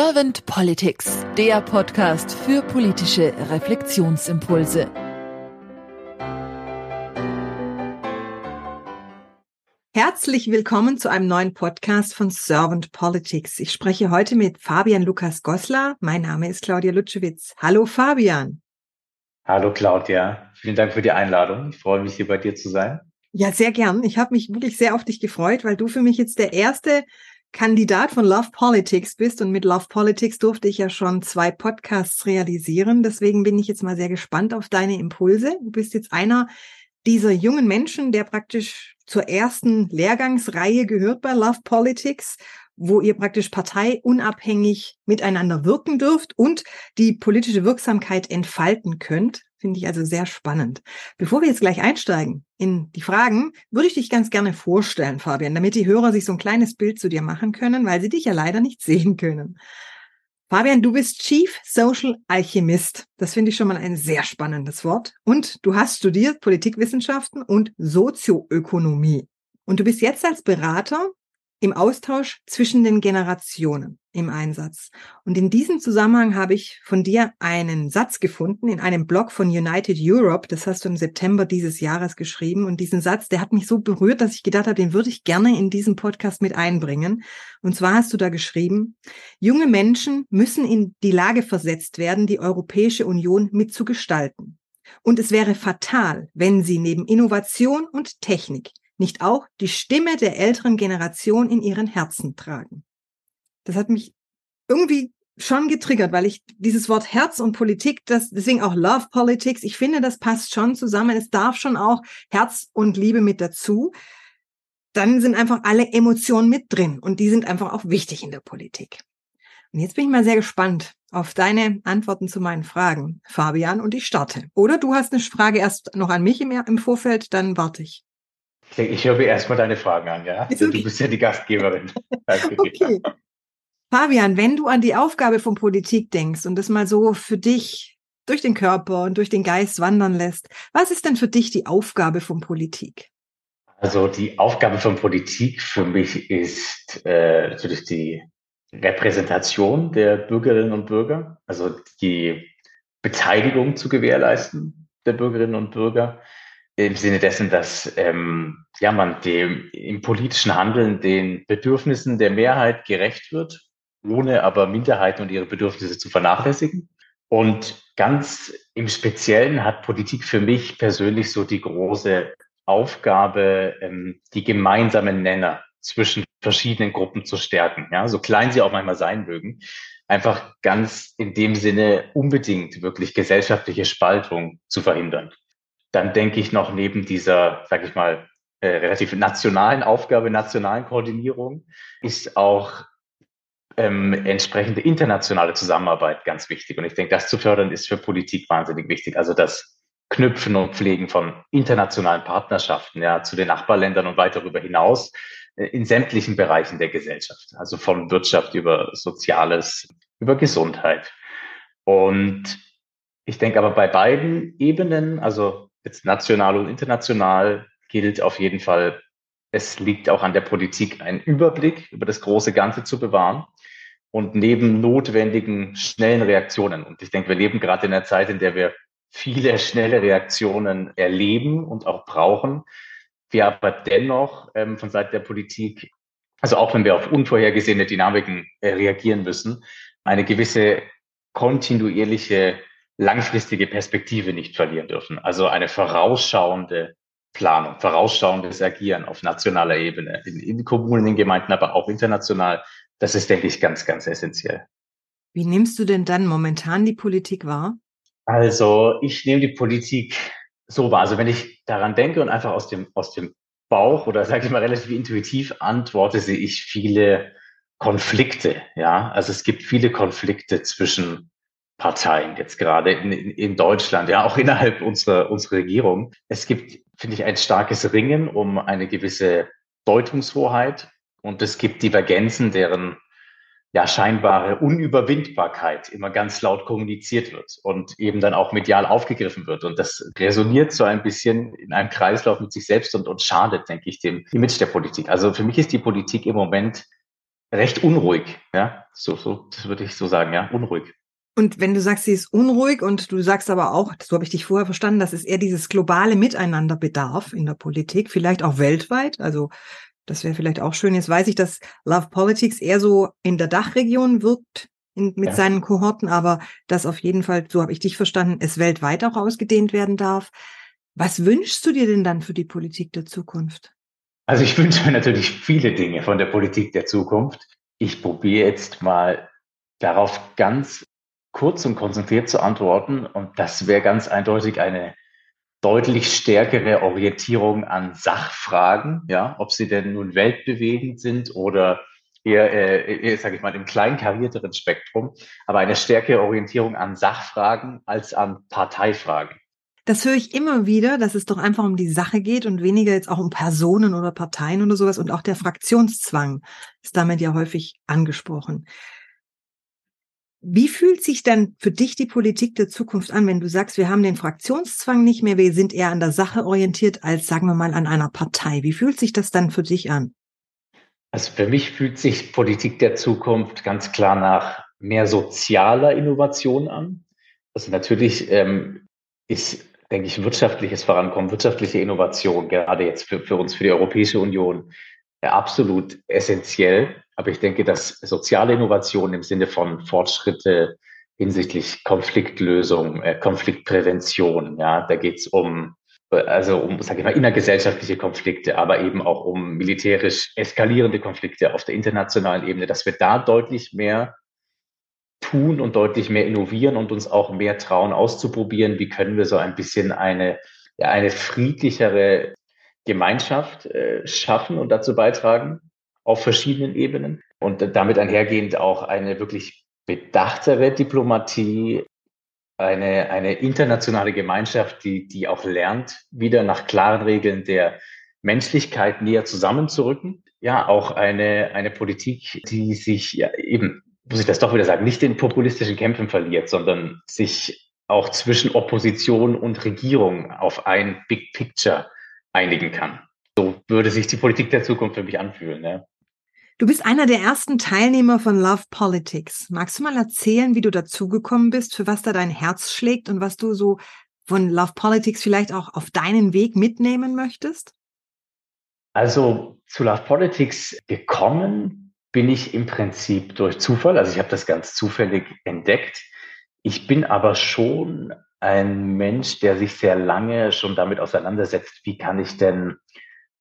Servant Politics, der Podcast für politische Reflexionsimpulse. Herzlich willkommen zu einem neuen Podcast von Servant Politics. Ich spreche heute mit Fabian Lukas Goslar. Mein Name ist Claudia Lutschewitz. Hallo Fabian. Hallo Claudia. Vielen Dank für die Einladung. Ich freue mich, hier bei dir zu sein. Ja, sehr gern. Ich habe mich wirklich sehr auf dich gefreut, weil du für mich jetzt der erste Kandidat von Love Politics bist und mit Love Politics durfte ich ja schon zwei Podcasts realisieren. Deswegen bin ich jetzt mal sehr gespannt auf deine Impulse. Du bist jetzt einer dieser jungen Menschen, der praktisch zur ersten Lehrgangsreihe gehört bei Love Politics, wo ihr praktisch parteiunabhängig miteinander wirken dürft und die politische Wirksamkeit entfalten könnt. Finde ich also sehr spannend. Bevor wir jetzt gleich einsteigen in die Fragen, würde ich dich ganz gerne vorstellen, Fabian, damit die Hörer sich so ein kleines Bild zu dir machen können, weil sie dich ja leider nicht sehen können. Fabian, du bist Chief Social Alchemist. Das finde ich schon mal ein sehr spannendes Wort. Und du hast studiert Politikwissenschaften und Sozioökonomie. Und du bist jetzt als Berater im Austausch zwischen den Generationen im Einsatz. Und in diesem Zusammenhang habe ich von dir einen Satz gefunden in einem Blog von United Europe. Das hast du im September dieses Jahres geschrieben. Und diesen Satz, der hat mich so berührt, dass ich gedacht habe, den würde ich gerne in diesem Podcast mit einbringen. Und zwar hast du da geschrieben, junge Menschen müssen in die Lage versetzt werden, die Europäische Union mitzugestalten. Und es wäre fatal, wenn sie neben Innovation und Technik nicht auch die Stimme der älteren Generation in ihren Herzen tragen. Das hat mich irgendwie schon getriggert, weil ich dieses Wort Herz und Politik, das deswegen auch Love Politics, ich finde, das passt schon zusammen. Es darf schon auch Herz und Liebe mit dazu. Dann sind einfach alle Emotionen mit drin und die sind einfach auch wichtig in der Politik. Und jetzt bin ich mal sehr gespannt auf deine Antworten zu meinen Fragen, Fabian, und ich starte. Oder du hast eine Frage erst noch an mich im, im Vorfeld, dann warte ich. Ich höre mir erstmal deine Fragen an, ja? Okay. Du bist ja die Gastgeberin. okay. Fabian, wenn du an die Aufgabe von Politik denkst und das mal so für dich durch den Körper und durch den Geist wandern lässt, was ist denn für dich die Aufgabe von Politik? Also die Aufgabe von Politik für mich ist äh, natürlich die Repräsentation der Bürgerinnen und Bürger, also die Beteiligung zu gewährleisten der Bürgerinnen und Bürger, im Sinne dessen, dass ähm, ja, man dem im politischen Handeln den Bedürfnissen der Mehrheit gerecht wird, ohne aber Minderheiten und ihre Bedürfnisse zu vernachlässigen. Und ganz im Speziellen hat Politik für mich persönlich so die große Aufgabe, ähm, die gemeinsamen Nenner zwischen verschiedenen Gruppen zu stärken, ja, so klein sie auch manchmal sein mögen, einfach ganz in dem Sinne unbedingt wirklich gesellschaftliche Spaltung zu verhindern dann denke ich noch neben dieser, sag ich mal, äh, relativ nationalen Aufgabe, nationalen Koordinierung, ist auch ähm, entsprechende internationale Zusammenarbeit ganz wichtig. Und ich denke, das zu fördern ist für Politik wahnsinnig wichtig. Also das Knüpfen und Pflegen von internationalen Partnerschaften ja, zu den Nachbarländern und weit darüber hinaus äh, in sämtlichen Bereichen der Gesellschaft, also von Wirtschaft über Soziales, über Gesundheit. Und ich denke aber bei beiden Ebenen, also jetzt national und international gilt auf jeden Fall, es liegt auch an der Politik, einen Überblick über das große Ganze zu bewahren und neben notwendigen schnellen Reaktionen. Und ich denke, wir leben gerade in einer Zeit, in der wir viele schnelle Reaktionen erleben und auch brauchen. Wir aber dennoch ähm, von Seiten der Politik, also auch wenn wir auf unvorhergesehene Dynamiken äh, reagieren müssen, eine gewisse kontinuierliche langfristige Perspektive nicht verlieren dürfen. Also eine vorausschauende Planung, vorausschauendes Agieren auf nationaler Ebene, in, in Kommunen, in Gemeinden, aber auch international. Das ist, denke ich, ganz, ganz essentiell. Wie nimmst du denn dann momentan die Politik wahr? Also ich nehme die Politik so wahr. Also wenn ich daran denke und einfach aus dem, aus dem Bauch oder sage ich mal relativ intuitiv antworte, sehe ich viele Konflikte. Ja, also es gibt viele Konflikte zwischen Parteien jetzt gerade in, in Deutschland, ja, auch innerhalb unserer, unserer Regierung. Es gibt, finde ich, ein starkes Ringen um eine gewisse Deutungshoheit und es gibt Divergenzen, deren ja scheinbare Unüberwindbarkeit immer ganz laut kommuniziert wird und eben dann auch medial aufgegriffen wird. Und das resoniert so ein bisschen in einem Kreislauf mit sich selbst und, und schadet, denke ich, dem Image der Politik. Also für mich ist die Politik im Moment recht unruhig. Ja, so, so, das würde ich so sagen, ja, unruhig. Und wenn du sagst, sie ist unruhig und du sagst aber auch, so habe ich dich vorher verstanden, dass es eher dieses globale Miteinander bedarf in der Politik, vielleicht auch weltweit. Also das wäre vielleicht auch schön. Jetzt weiß ich, dass Love Politics eher so in der Dachregion wirkt in, mit ja. seinen Kohorten, aber dass auf jeden Fall, so habe ich dich verstanden, es weltweit auch ausgedehnt werden darf. Was wünschst du dir denn dann für die Politik der Zukunft? Also ich wünsche mir natürlich viele Dinge von der Politik der Zukunft. Ich probiere jetzt mal darauf ganz kurz und konzentriert zu antworten. Und das wäre ganz eindeutig eine deutlich stärkere Orientierung an Sachfragen, ja, ob sie denn nun weltbewegend sind oder eher, äh, eher sage ich mal, im kleinkarierteren Spektrum, aber eine stärkere Orientierung an Sachfragen als an Parteifragen. Das höre ich immer wieder, dass es doch einfach um die Sache geht und weniger jetzt auch um Personen oder Parteien oder sowas. Und auch der Fraktionszwang ist damit ja häufig angesprochen. Wie fühlt sich dann für dich die Politik der Zukunft an, wenn du sagst, wir haben den Fraktionszwang nicht mehr, wir sind eher an der Sache orientiert als, sagen wir mal, an einer Partei? Wie fühlt sich das dann für dich an? Also für mich fühlt sich Politik der Zukunft ganz klar nach mehr sozialer Innovation an. Also natürlich ähm, ist, denke ich, wirtschaftliches Vorankommen, wirtschaftliche Innovation, gerade jetzt für, für uns, für die Europäische Union, absolut essentiell. Aber ich denke, dass soziale Innovation im Sinne von Fortschritte hinsichtlich Konfliktlösung, äh, Konfliktprävention, ja, da geht es um also um, sage ich mal, innergesellschaftliche Konflikte, aber eben auch um militärisch eskalierende Konflikte auf der internationalen Ebene, dass wir da deutlich mehr tun und deutlich mehr innovieren und uns auch mehr trauen auszuprobieren, wie können wir so ein bisschen eine, ja, eine friedlichere Gemeinschaft äh, schaffen und dazu beitragen auf verschiedenen Ebenen und damit einhergehend auch eine wirklich bedachtere Diplomatie, eine, eine internationale Gemeinschaft, die, die auch lernt, wieder nach klaren Regeln der Menschlichkeit näher zusammenzurücken. Ja, auch eine, eine Politik, die sich ja eben, muss ich das doch wieder sagen, nicht in populistischen Kämpfen verliert, sondern sich auch zwischen Opposition und Regierung auf ein Big Picture einigen kann. So würde sich die Politik der Zukunft für mich anfühlen. Ja. Du bist einer der ersten Teilnehmer von Love Politics. Magst du mal erzählen, wie du dazugekommen bist, für was da dein Herz schlägt und was du so von Love Politics vielleicht auch auf deinen Weg mitnehmen möchtest? Also zu Love Politics gekommen bin ich im Prinzip durch Zufall. Also ich habe das ganz zufällig entdeckt. Ich bin aber schon ein Mensch, der sich sehr lange schon damit auseinandersetzt, wie kann ich denn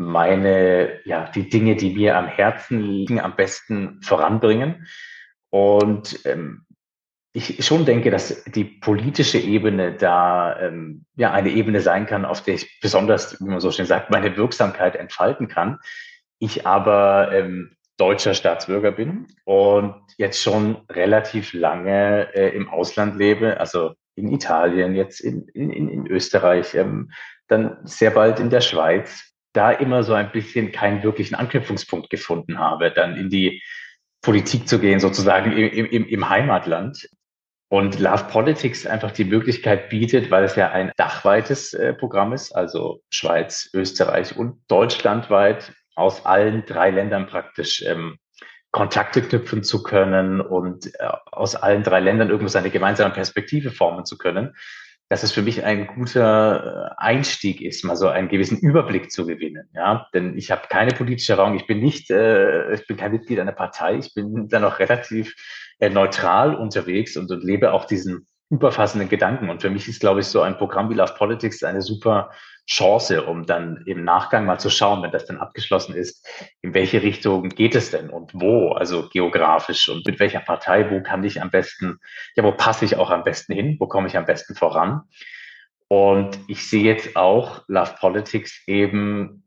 meine, ja, die Dinge, die mir am Herzen liegen, am besten voranbringen. Und ähm, ich schon denke, dass die politische Ebene da ähm, ja eine Ebene sein kann, auf der ich besonders, wie man so schön sagt, meine Wirksamkeit entfalten kann. Ich aber ähm, deutscher Staatsbürger bin und jetzt schon relativ lange äh, im Ausland lebe, also in Italien, jetzt in, in, in Österreich, ähm, dann sehr bald in der Schweiz, da immer so ein bisschen keinen wirklichen Anknüpfungspunkt gefunden habe, dann in die Politik zu gehen, sozusagen im, im, im Heimatland. Und Love Politics einfach die Möglichkeit bietet, weil es ja ein dachweites äh, Programm ist, also Schweiz, Österreich und deutschlandweit aus allen drei Ländern praktisch ähm, Kontakte knüpfen zu können und äh, aus allen drei Ländern irgendwo seine gemeinsame Perspektive formen zu können, dass es für mich ein guter äh, Einstieg ist, mal so einen gewissen Überblick zu gewinnen. Ja, denn ich habe keine politische Erfahrung. Ich bin nicht, äh, ich bin kein Mitglied einer Partei. Ich bin dann auch relativ äh, neutral unterwegs und, und lebe auch diesen überfassenden Gedanken. Und für mich ist, glaube ich, so ein Programm wie Love Politics eine super Chance, um dann im Nachgang mal zu schauen, wenn das dann abgeschlossen ist, in welche Richtung geht es denn und wo, also geografisch und mit welcher Partei, wo kann ich am besten, ja, wo passe ich auch am besten hin, wo komme ich am besten voran. Und ich sehe jetzt auch Love Politics eben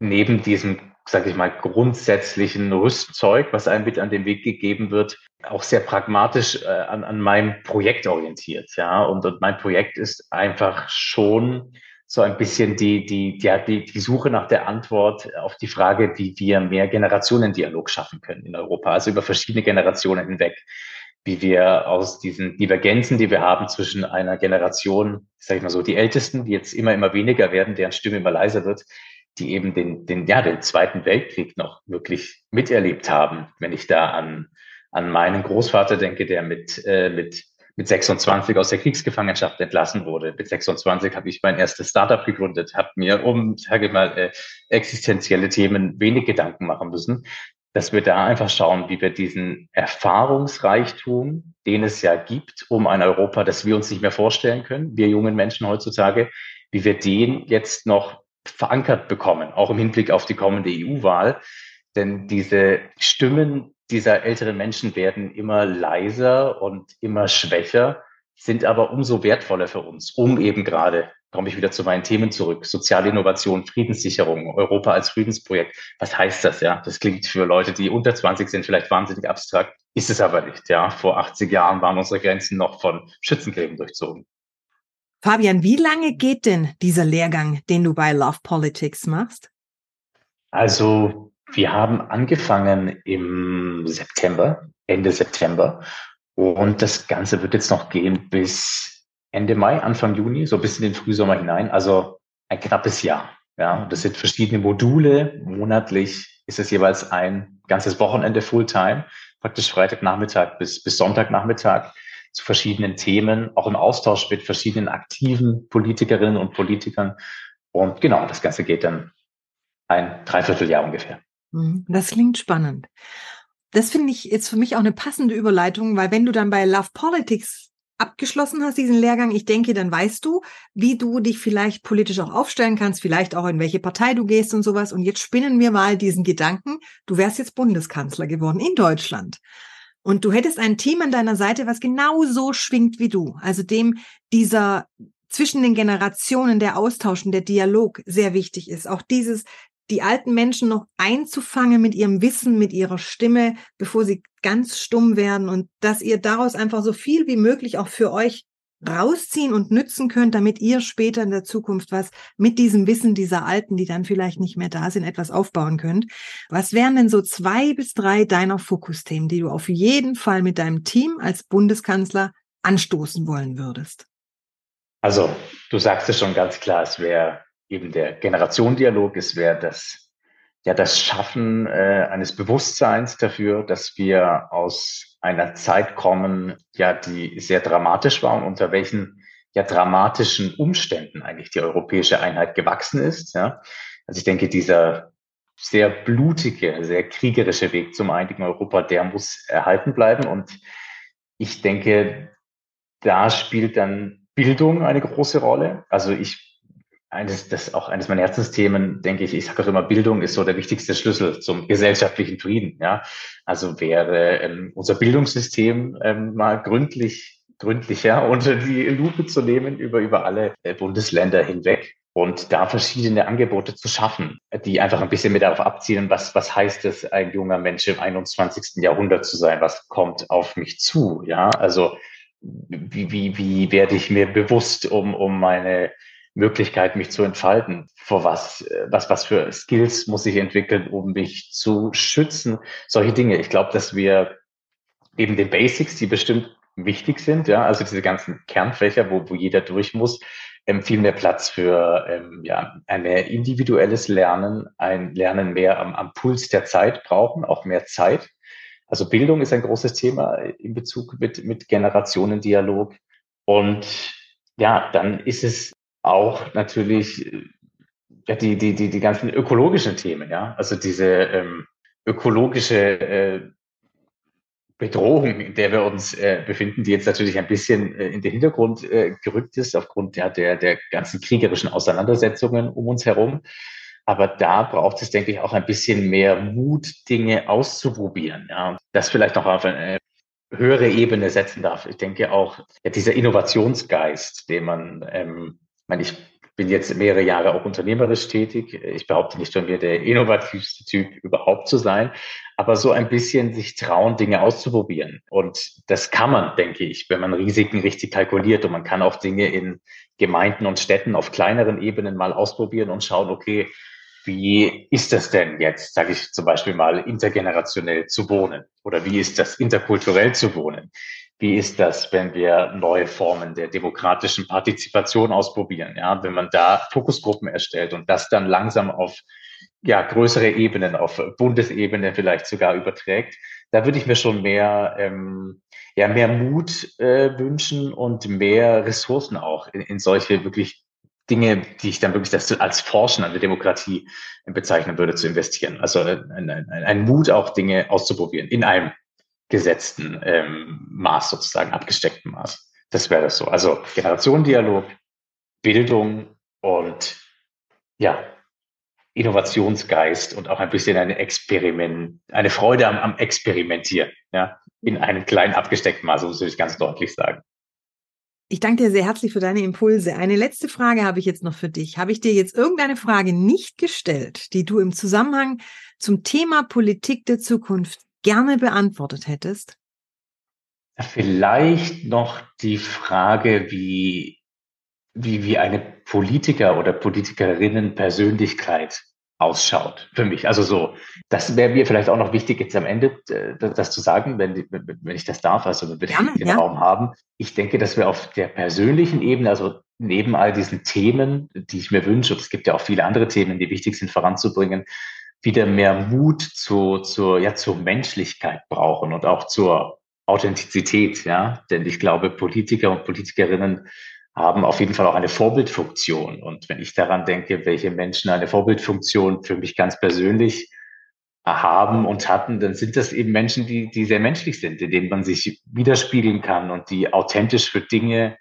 neben diesem sage ich mal, grundsätzlichen Rüstzeug, was einem mit an den Weg gegeben wird, auch sehr pragmatisch äh, an, an meinem Projekt orientiert. Ja, und, und mein Projekt ist einfach schon so ein bisschen die, die, die, die, die Suche nach der Antwort auf die Frage, wie wir mehr Generationendialog schaffen können in Europa, also über verschiedene Generationen hinweg wie wir aus diesen Divergenzen, die wir haben zwischen einer Generation, sage ich mal so, die Ältesten, die jetzt immer, immer weniger werden, deren Stimme immer leiser wird, die eben den, den, ja, den Zweiten Weltkrieg noch wirklich miterlebt haben. Wenn ich da an, an meinen Großvater denke, der mit, äh, mit, mit 26 aus der Kriegsgefangenschaft entlassen wurde. Mit 26 habe ich mein erstes Startup gegründet, habe mir um, sage ich mal, äh, existenzielle Themen wenig Gedanken machen müssen dass wir da einfach schauen, wie wir diesen Erfahrungsreichtum, den es ja gibt, um ein Europa, das wir uns nicht mehr vorstellen können, wir jungen Menschen heutzutage, wie wir den jetzt noch verankert bekommen, auch im Hinblick auf die kommende EU-Wahl. Denn diese Stimmen dieser älteren Menschen werden immer leiser und immer schwächer, sind aber umso wertvoller für uns, um eben gerade komme ich wieder zu meinen Themen zurück. Soziale Innovation, Friedenssicherung, Europa als Friedensprojekt. Was heißt das, ja? Das klingt für Leute, die unter 20 sind, vielleicht wahnsinnig abstrakt. Ist es aber nicht, ja? Vor 80 Jahren waren unsere Grenzen noch von Schützengräben durchzogen. Fabian, wie lange geht denn dieser Lehrgang, den du bei Love Politics machst? Also, wir haben angefangen im September, Ende September. Und das Ganze wird jetzt noch gehen bis Ende Mai, Anfang Juni, so bis in den Frühsommer hinein. Also ein knappes Jahr. Ja, das sind verschiedene Module. Monatlich ist es jeweils ein ganzes Wochenende Fulltime, praktisch Freitagnachmittag bis, bis Sonntagnachmittag zu verschiedenen Themen, auch im Austausch mit verschiedenen aktiven Politikerinnen und Politikern. Und genau, das Ganze geht dann ein Dreivierteljahr ungefähr. Mhm, das klingt spannend. Das finde ich jetzt für mich auch eine passende Überleitung, weil wenn du dann bei Love Politics abgeschlossen hast, diesen Lehrgang, ich denke, dann weißt du, wie du dich vielleicht politisch auch aufstellen kannst, vielleicht auch in welche Partei du gehst und sowas. Und jetzt spinnen wir mal diesen Gedanken, du wärst jetzt Bundeskanzler geworden in Deutschland. Und du hättest ein Team an deiner Seite, was genauso schwingt wie du. Also dem dieser zwischen den Generationen der Austausch und der Dialog sehr wichtig ist. Auch dieses, die alten Menschen noch einzufangen mit ihrem Wissen, mit ihrer Stimme, bevor sie ganz stumm werden und dass ihr daraus einfach so viel wie möglich auch für euch rausziehen und nützen könnt, damit ihr später in der Zukunft was mit diesem Wissen dieser Alten, die dann vielleicht nicht mehr da sind, etwas aufbauen könnt. Was wären denn so zwei bis drei deiner Fokusthemen, die du auf jeden Fall mit deinem Team als Bundeskanzler anstoßen wollen würdest? Also, du sagst es schon ganz klar, es wäre eben der Generationendialog, es wäre das, ja, das Schaffen äh, eines Bewusstseins dafür, dass wir aus einer Zeit kommen, ja, die sehr dramatisch war und unter welchen ja dramatischen Umständen eigentlich die europäische Einheit gewachsen ist. Ja. Also ich denke, dieser sehr blutige, sehr kriegerische Weg zum einigen Europa, der muss erhalten bleiben. Und ich denke, da spielt dann Bildung eine große Rolle. Also ich eines, das auch eines meiner Herzensthemen, denke ich, ich sage auch immer, Bildung ist so der wichtigste Schlüssel zum gesellschaftlichen Frieden. Ja, also wäre ähm, unser Bildungssystem ähm, mal gründlich, gründlicher unter die Lupe zu nehmen über über alle äh, Bundesländer hinweg und da verschiedene Angebote zu schaffen, die einfach ein bisschen mit darauf abzielen, was was heißt es, ein junger Mensch im 21. Jahrhundert zu sein, was kommt auf mich zu. Ja, also wie wie wie werde ich mir bewusst um um meine Möglichkeit, mich zu entfalten. Vor was, was, was für Skills muss ich entwickeln, um mich zu schützen? Solche Dinge. Ich glaube, dass wir eben den Basics, die bestimmt wichtig sind, ja, also diese ganzen Kernfächer, wo, wo jeder durch muss, ähm, viel mehr Platz für ähm, ja, ein mehr individuelles Lernen, ein Lernen mehr am, am Puls der Zeit brauchen, auch mehr Zeit. Also Bildung ist ein großes Thema in Bezug mit, mit Generationendialog. Und ja, dann ist es auch natürlich ja, die, die, die, die ganzen ökologischen Themen, ja, also diese ähm, ökologische äh, Bedrohung, in der wir uns äh, befinden, die jetzt natürlich ein bisschen äh, in den Hintergrund äh, gerückt ist aufgrund ja, der, der ganzen kriegerischen Auseinandersetzungen um uns herum. Aber da braucht es, denke ich, auch ein bisschen mehr Mut, Dinge auszuprobieren. Ja. Das vielleicht noch auf eine höhere Ebene setzen darf. Ich denke auch, ja, dieser Innovationsgeist, den man ähm, meine, ich bin jetzt mehrere Jahre auch unternehmerisch tätig. Ich behaupte nicht von mir, der innovativste Typ überhaupt zu sein, aber so ein bisschen sich trauen, Dinge auszuprobieren. Und das kann man, denke ich, wenn man Risiken richtig kalkuliert. Und man kann auch Dinge in Gemeinden und Städten auf kleineren Ebenen mal ausprobieren und schauen, okay, wie ist das denn jetzt, sage ich zum Beispiel mal, intergenerationell zu wohnen? Oder wie ist das interkulturell zu wohnen? Wie ist das, wenn wir neue Formen der demokratischen Partizipation ausprobieren? Ja, wenn man da Fokusgruppen erstellt und das dann langsam auf ja, größere Ebenen, auf Bundesebene vielleicht sogar überträgt, da würde ich mir schon mehr, ähm, ja, mehr Mut äh, wünschen und mehr Ressourcen auch in, in solche wirklich Dinge, die ich dann wirklich das als Forschen an der Demokratie bezeichnen würde, zu investieren. Also ein, ein, ein Mut, auch Dinge auszuprobieren in einem gesetzten ähm, Maß sozusagen, abgesteckten Maß. Das wäre das so. Also Generationendialog, Bildung und ja, Innovationsgeist und auch ein bisschen eine Experiment, eine Freude am, am Experimentieren, ja, in einem kleinen abgesteckten Maß, muss ich ganz deutlich sagen. Ich danke dir sehr herzlich für deine Impulse. Eine letzte Frage habe ich jetzt noch für dich. Habe ich dir jetzt irgendeine Frage nicht gestellt, die du im Zusammenhang zum Thema Politik der Zukunft gerne beantwortet hättest? Vielleicht noch die Frage, wie, wie, wie eine Politiker oder Politikerinnen Persönlichkeit ausschaut für mich. Also so, das wäre mir vielleicht auch noch wichtig, jetzt am Ende äh, das zu sagen, wenn, wenn ich das darf, also wenn wir ja, den ja. Raum haben. Ich denke, dass wir auf der persönlichen Ebene, also neben all diesen Themen, die ich mir wünsche, und es gibt ja auch viele andere Themen, die wichtig sind voranzubringen, wieder mehr Mut zu, zur, ja, zur Menschlichkeit brauchen und auch zur Authentizität, ja. Denn ich glaube, Politiker und Politikerinnen haben auf jeden Fall auch eine Vorbildfunktion. Und wenn ich daran denke, welche Menschen eine Vorbildfunktion für mich ganz persönlich haben und hatten, dann sind das eben Menschen, die, die sehr menschlich sind, in denen man sich widerspiegeln kann und die authentisch für Dinge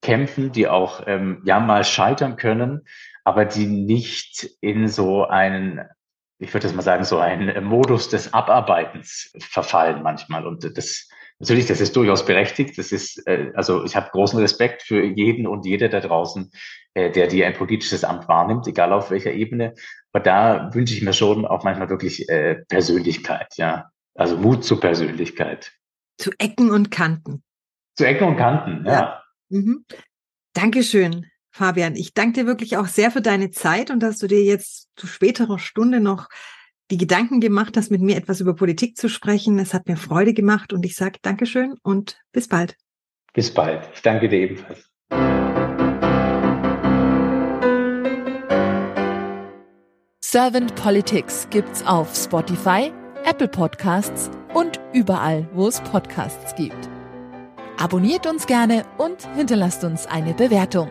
kämpfen, die auch ähm, ja mal scheitern können, aber die nicht in so einen ich würde das mal sagen, so ein äh, Modus des Abarbeitens verfallen manchmal. Und das natürlich, das ist durchaus berechtigt. Das ist, äh, also ich habe großen Respekt für jeden und jede da draußen, äh, der dir ein politisches Amt wahrnimmt, egal auf welcher Ebene. Aber da wünsche ich mir schon auch manchmal wirklich äh, Persönlichkeit, ja. Also Mut zur Persönlichkeit. Zu Ecken und Kanten. Zu Ecken und Kanten, ja. ja. Mhm. Dankeschön. Fabian, ich danke dir wirklich auch sehr für deine Zeit und dass du dir jetzt zu späterer Stunde noch die Gedanken gemacht hast, mit mir etwas über Politik zu sprechen. Es hat mir Freude gemacht und ich sage Dankeschön und bis bald. Bis bald. Ich danke dir ebenfalls. Servant Politics gibt's auf Spotify, Apple Podcasts und überall, wo es Podcasts gibt. Abonniert uns gerne und hinterlasst uns eine Bewertung.